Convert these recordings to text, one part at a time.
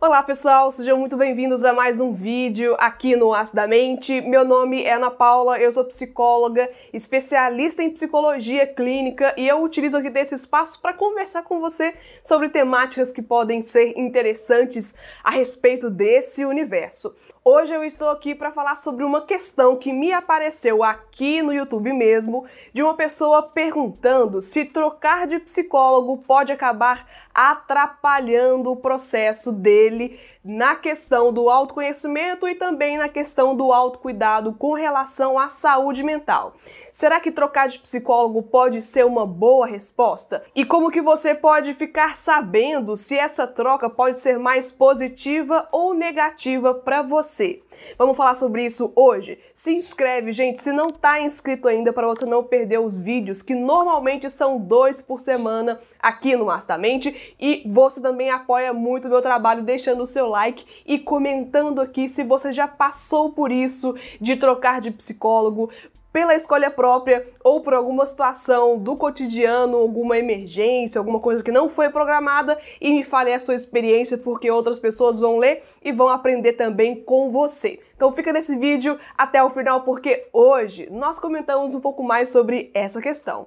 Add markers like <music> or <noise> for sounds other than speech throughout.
Olá pessoal, sejam muito bem-vindos a mais um vídeo aqui no Acidamente. Meu nome é Ana Paula, eu sou psicóloga, especialista em psicologia clínica e eu utilizo aqui desse espaço para conversar com você sobre temáticas que podem ser interessantes a respeito desse universo. Hoje eu estou aqui para falar sobre uma questão que me apareceu aqui no YouTube mesmo, de uma pessoa perguntando se trocar de psicólogo pode acabar atrapalhando o processo dele na questão do autoconhecimento e também na questão do autocuidado com relação à saúde mental. Será que trocar de psicólogo pode ser uma boa resposta? E como que você pode ficar sabendo se essa troca pode ser mais positiva ou negativa para você? Vamos falar sobre isso hoje? Se inscreve, gente, se não está inscrito ainda para você não perder os vídeos que normalmente são dois por semana aqui no Mastamente e você também apoia muito o meu trabalho deixando o seu like e comentando aqui se você já passou por isso de trocar de psicólogo, pela escolha própria ou por alguma situação do cotidiano, alguma emergência, alguma coisa que não foi programada e me fale a sua experiência porque outras pessoas vão ler e vão aprender também com você. Então fica nesse vídeo até o final porque hoje nós comentamos um pouco mais sobre essa questão.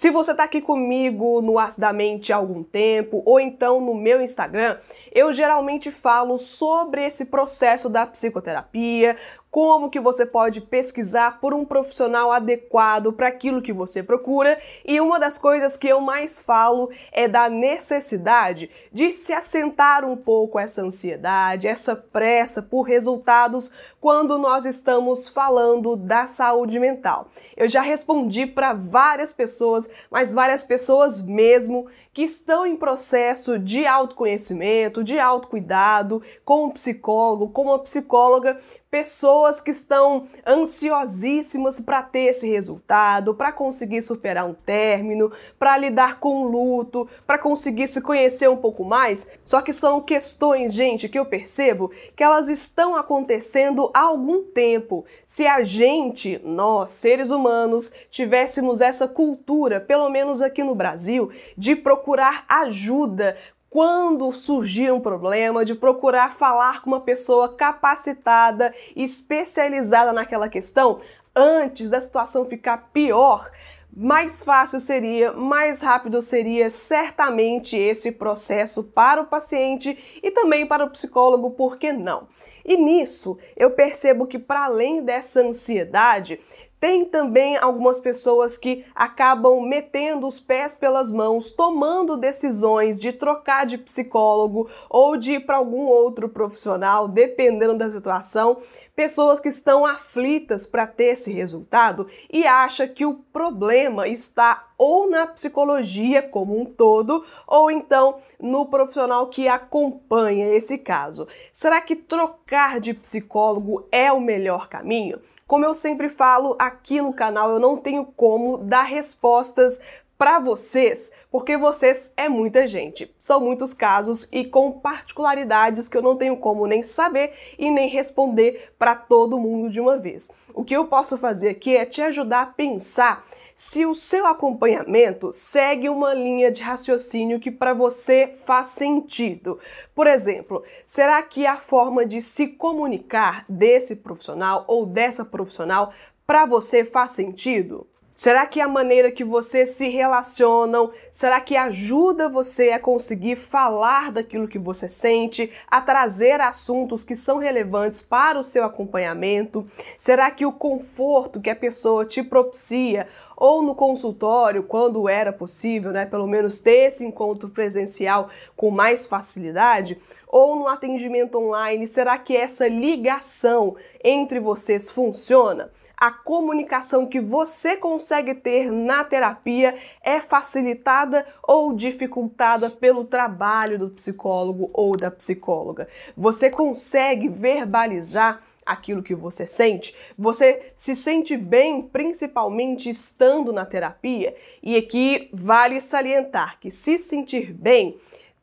Se você está aqui comigo no Acidamente há algum tempo ou então no meu Instagram, eu geralmente falo sobre esse processo da psicoterapia, como que você pode pesquisar por um profissional adequado para aquilo que você procura. E uma das coisas que eu mais falo é da necessidade de se assentar um pouco essa ansiedade, essa pressa por resultados quando nós estamos falando da saúde mental. Eu já respondi para várias pessoas, mas várias pessoas mesmo que estão em processo de autoconhecimento, de autocuidado, com um psicólogo, com uma psicóloga, pessoas que estão ansiosíssimas para ter esse resultado, para conseguir superar um término, para lidar com o luto, para conseguir se conhecer um pouco mais. Só que são questões, gente, que eu percebo que elas estão acontecendo há algum tempo. Se a gente, nós, seres humanos, tivéssemos essa cultura, pelo menos aqui no Brasil, de procurar ajuda quando surgir um problema, de procurar falar com uma pessoa capacitada, especializada naquela questão, antes da situação ficar pior, mais fácil seria, mais rápido seria certamente esse processo para o paciente e também para o psicólogo, por que não? E nisso eu percebo que, para além dessa ansiedade, tem também algumas pessoas que acabam metendo os pés pelas mãos, tomando decisões de trocar de psicólogo ou de ir para algum outro profissional, dependendo da situação. Pessoas que estão aflitas para ter esse resultado e acha que o problema está ou na psicologia como um todo, ou então no profissional que acompanha esse caso. Será que trocar de psicólogo é o melhor caminho? Como eu sempre falo aqui no canal, eu não tenho como dar respostas para vocês, porque vocês é muita gente. São muitos casos e com particularidades que eu não tenho como nem saber e nem responder para todo mundo de uma vez. O que eu posso fazer aqui é te ajudar a pensar se o seu acompanhamento segue uma linha de raciocínio que para você faz sentido. Por exemplo, será que a forma de se comunicar desse profissional ou dessa profissional para você faz sentido? Será que a maneira que vocês se relacionam, será que ajuda você a conseguir falar daquilo que você sente, a trazer assuntos que são relevantes para o seu acompanhamento? Será que o conforto que a pessoa te propicia ou no consultório, quando era possível, né, pelo menos ter esse encontro presencial com mais facilidade, ou no atendimento online, será que essa ligação entre vocês funciona? a comunicação que você consegue ter na terapia é facilitada ou dificultada pelo trabalho do psicólogo ou da psicóloga. Você consegue verbalizar aquilo que você sente? Você se sente bem, principalmente estando na terapia? E aqui vale salientar que se sentir bem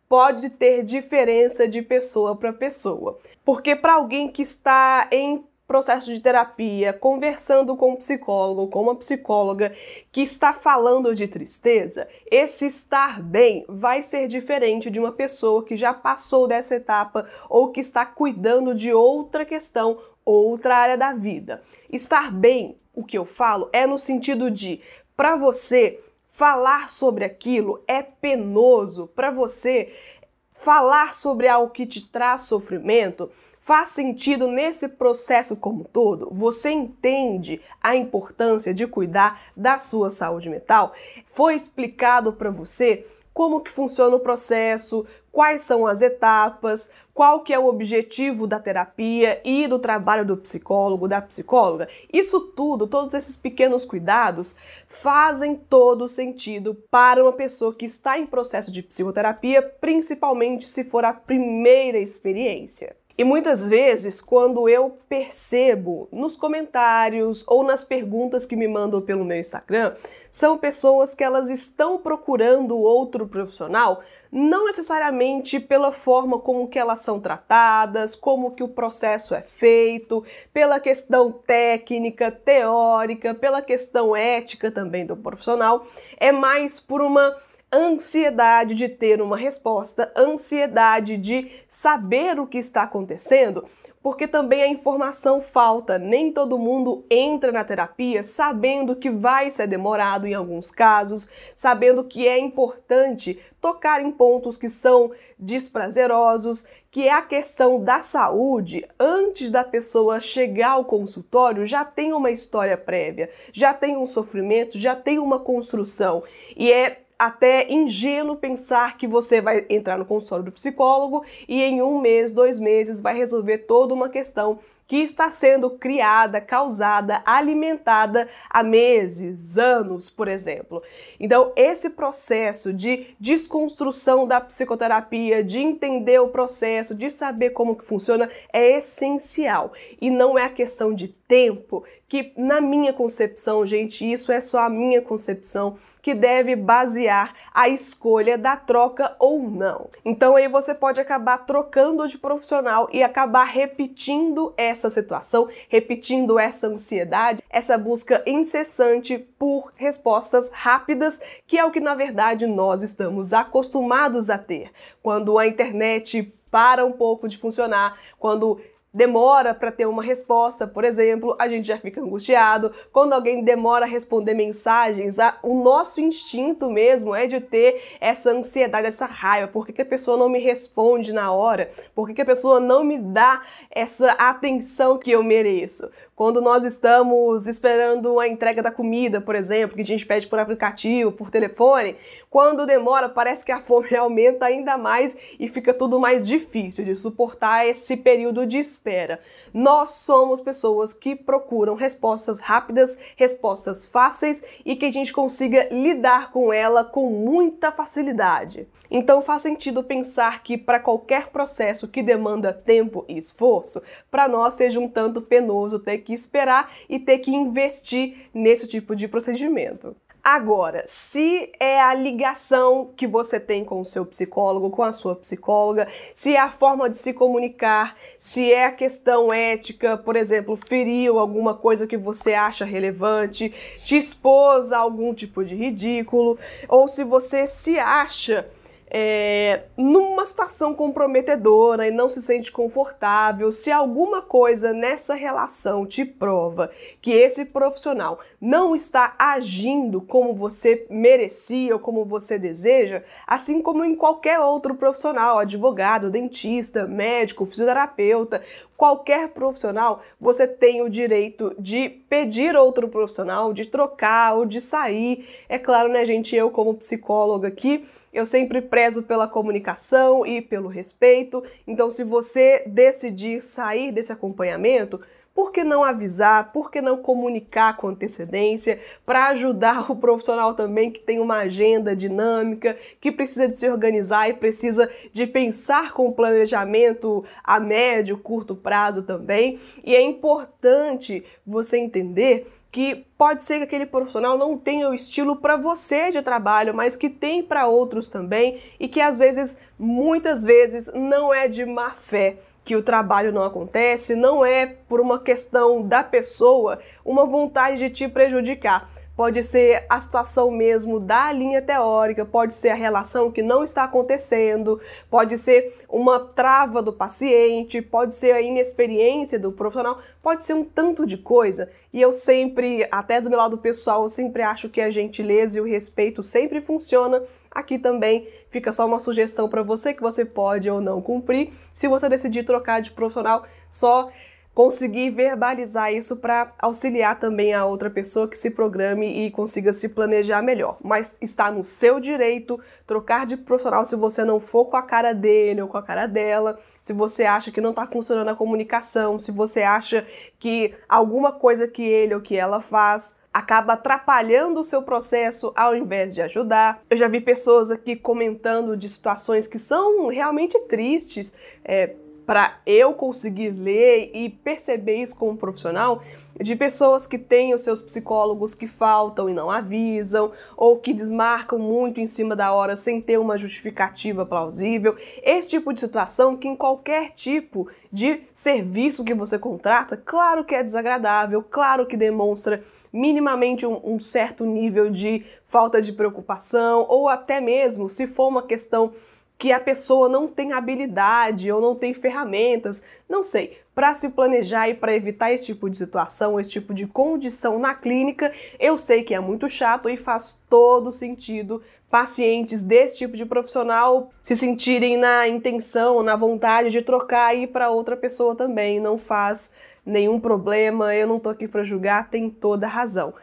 pode ter diferença de pessoa para pessoa. Porque para alguém que está em processo de terapia, conversando com um psicólogo, com uma psicóloga que está falando de tristeza, esse estar bem vai ser diferente de uma pessoa que já passou dessa etapa ou que está cuidando de outra questão, outra área da vida. Estar bem, o que eu falo, é no sentido de para você falar sobre aquilo é penoso, para você falar sobre algo que te traz sofrimento faz sentido nesse processo como todo? Você entende a importância de cuidar da sua saúde mental? Foi explicado para você como que funciona o processo, quais são as etapas, qual que é o objetivo da terapia e do trabalho do psicólogo, da psicóloga. Isso tudo, todos esses pequenos cuidados fazem todo sentido para uma pessoa que está em processo de psicoterapia, principalmente se for a primeira experiência. E muitas vezes, quando eu percebo nos comentários ou nas perguntas que me mandam pelo meu Instagram, são pessoas que elas estão procurando outro profissional, não necessariamente pela forma como que elas são tratadas, como que o processo é feito, pela questão técnica, teórica, pela questão ética também do profissional, é mais por uma ansiedade de ter uma resposta, ansiedade de saber o que está acontecendo, porque também a informação falta. Nem todo mundo entra na terapia sabendo que vai ser demorado em alguns casos, sabendo que é importante tocar em pontos que são desprazerosos, que é a questão da saúde. Antes da pessoa chegar ao consultório, já tem uma história prévia, já tem um sofrimento, já tem uma construção. E é até ingênuo pensar que você vai entrar no consultório do psicólogo e em um mês, dois meses vai resolver toda uma questão que está sendo criada, causada, alimentada há meses, anos, por exemplo. Então, esse processo de desconstrução da psicoterapia, de entender o processo, de saber como que funciona, é essencial. E não é a questão de tempo, que na minha concepção, gente, isso é só a minha concepção, que deve basear a escolha da troca ou não. Então aí você pode acabar trocando de profissional e acabar repetindo essa situação, repetindo essa ansiedade, essa busca incessante por respostas rápidas, que é o que na verdade nós estamos acostumados a ter. Quando a internet para um pouco de funcionar, quando demora para ter uma resposta, por exemplo, a gente já fica angustiado. Quando alguém demora a responder mensagens, a, o nosso instinto mesmo é de ter essa ansiedade, essa raiva. Por que, que a pessoa não me responde na hora? Por que, que a pessoa não me dá essa atenção que eu mereço? Quando nós estamos esperando a entrega da comida, por exemplo, que a gente pede por aplicativo, por telefone, quando demora, parece que a fome <laughs> aumenta ainda mais e fica tudo mais difícil de suportar esse período de espera. Nós somos pessoas que procuram respostas rápidas, respostas fáceis e que a gente consiga lidar com ela com muita facilidade. Então faz sentido pensar que para qualquer processo que demanda tempo e esforço, para nós seja um tanto penoso ter que esperar e ter que investir nesse tipo de procedimento. Agora, se é a ligação que você tem com o seu psicólogo, com a sua psicóloga, se é a forma de se comunicar, se é a questão ética, por exemplo, feriu alguma coisa que você acha relevante, te expôs a algum tipo de ridículo, ou se você se acha é, numa situação comprometedora e não se sente confortável, se alguma coisa nessa relação te prova que esse profissional não está agindo como você merecia ou como você deseja, assim como em qualquer outro profissional, advogado, dentista, médico, fisioterapeuta, qualquer profissional, você tem o direito de pedir outro profissional, de trocar ou de sair. É claro, né, gente? Eu, como psicóloga aqui, eu sempre prezo pela comunicação e pelo respeito. Então, se você decidir sair desse acompanhamento, por que não avisar? Por que não comunicar com antecedência para ajudar o profissional também que tem uma agenda dinâmica, que precisa de se organizar e precisa de pensar com planejamento a médio, curto prazo também? E é importante você entender que pode ser que aquele profissional não tenha o estilo para você de trabalho, mas que tem para outros também e que às vezes, muitas vezes, não é de má fé que o trabalho não acontece, não é por uma questão da pessoa, uma vontade de te prejudicar pode ser a situação mesmo da linha teórica, pode ser a relação que não está acontecendo, pode ser uma trava do paciente, pode ser a inexperiência do profissional, pode ser um tanto de coisa. E eu sempre, até do meu lado pessoal, eu sempre acho que a gentileza e o respeito sempre funciona. Aqui também fica só uma sugestão para você que você pode ou não cumprir. Se você decidir trocar de profissional, só conseguir verbalizar isso para auxiliar também a outra pessoa que se programe e consiga se planejar melhor. Mas está no seu direito trocar de profissional se você não for com a cara dele ou com a cara dela, se você acha que não está funcionando a comunicação, se você acha que alguma coisa que ele ou que ela faz acaba atrapalhando o seu processo ao invés de ajudar. Eu já vi pessoas aqui comentando de situações que são realmente tristes. É, para eu conseguir ler e perceber isso como profissional, de pessoas que têm os seus psicólogos que faltam e não avisam, ou que desmarcam muito em cima da hora sem ter uma justificativa plausível. Esse tipo de situação que em qualquer tipo de serviço que você contrata, claro que é desagradável, claro que demonstra minimamente um, um certo nível de falta de preocupação, ou até mesmo se for uma questão que a pessoa não tem habilidade ou não tem ferramentas, não sei, para se planejar e para evitar esse tipo de situação, esse tipo de condição na clínica, eu sei que é muito chato e faz todo sentido pacientes desse tipo de profissional se sentirem na intenção, na vontade de trocar e ir para outra pessoa também, não faz nenhum problema, eu não tô aqui para julgar, tem toda razão.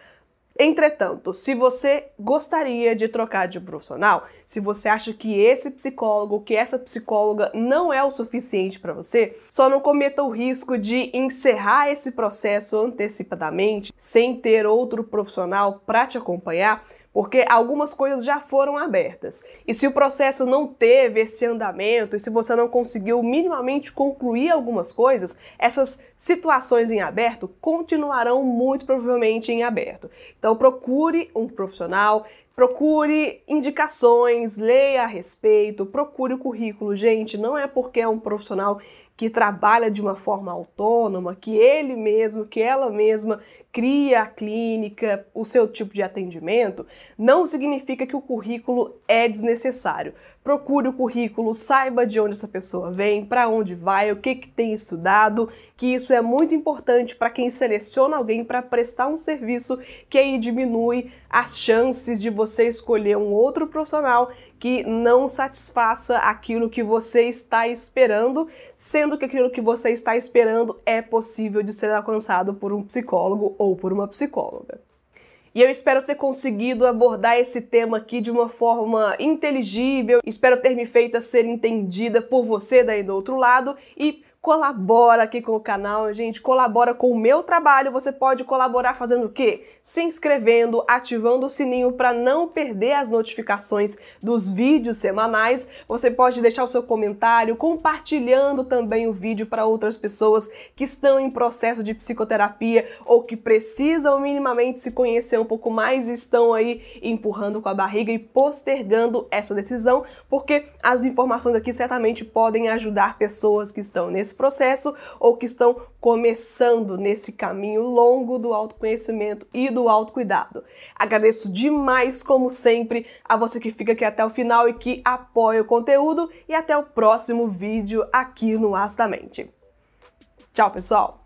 Entretanto, se você gostaria de trocar de profissional, se você acha que esse psicólogo, que essa psicóloga não é o suficiente para você, só não cometa o risco de encerrar esse processo antecipadamente, sem ter outro profissional para te acompanhar, porque algumas coisas já foram abertas. E se o processo não teve esse andamento, e se você não conseguiu minimamente concluir algumas coisas, essas situações em aberto continuarão muito provavelmente em aberto. Então procure um profissional Procure indicações, leia a respeito, procure o currículo. Gente, não é porque é um profissional que trabalha de uma forma autônoma, que ele mesmo, que ela mesma cria a clínica, o seu tipo de atendimento, não significa que o currículo é desnecessário. Procure o currículo, saiba de onde essa pessoa vem, para onde vai, o que, que tem estudado, que isso é muito importante para quem seleciona alguém para prestar um serviço, que aí diminui as chances de você escolher um outro profissional que não satisfaça aquilo que você está esperando, sendo que aquilo que você está esperando é possível de ser alcançado por um psicólogo ou por uma psicóloga. E eu espero ter conseguido abordar esse tema aqui de uma forma inteligível, espero ter me feito ser entendida por você daí do outro lado. E colabora aqui com o canal, gente, colabora com o meu trabalho. Você pode colaborar fazendo o quê? Se inscrevendo, ativando o sininho para não perder as notificações dos vídeos semanais. Você pode deixar o seu comentário, compartilhando também o vídeo para outras pessoas que estão em processo de psicoterapia ou que precisam minimamente se conhecer um pouco mais e estão aí empurrando com a barriga e postergando essa decisão, porque as informações aqui certamente podem ajudar pessoas que estão nesse nesse processo ou que estão começando nesse caminho longo do autoconhecimento e do autocuidado. Agradeço demais, como sempre, a você que fica aqui até o final e que apoia o conteúdo e até o próximo vídeo aqui no Astamente. Tchau, pessoal!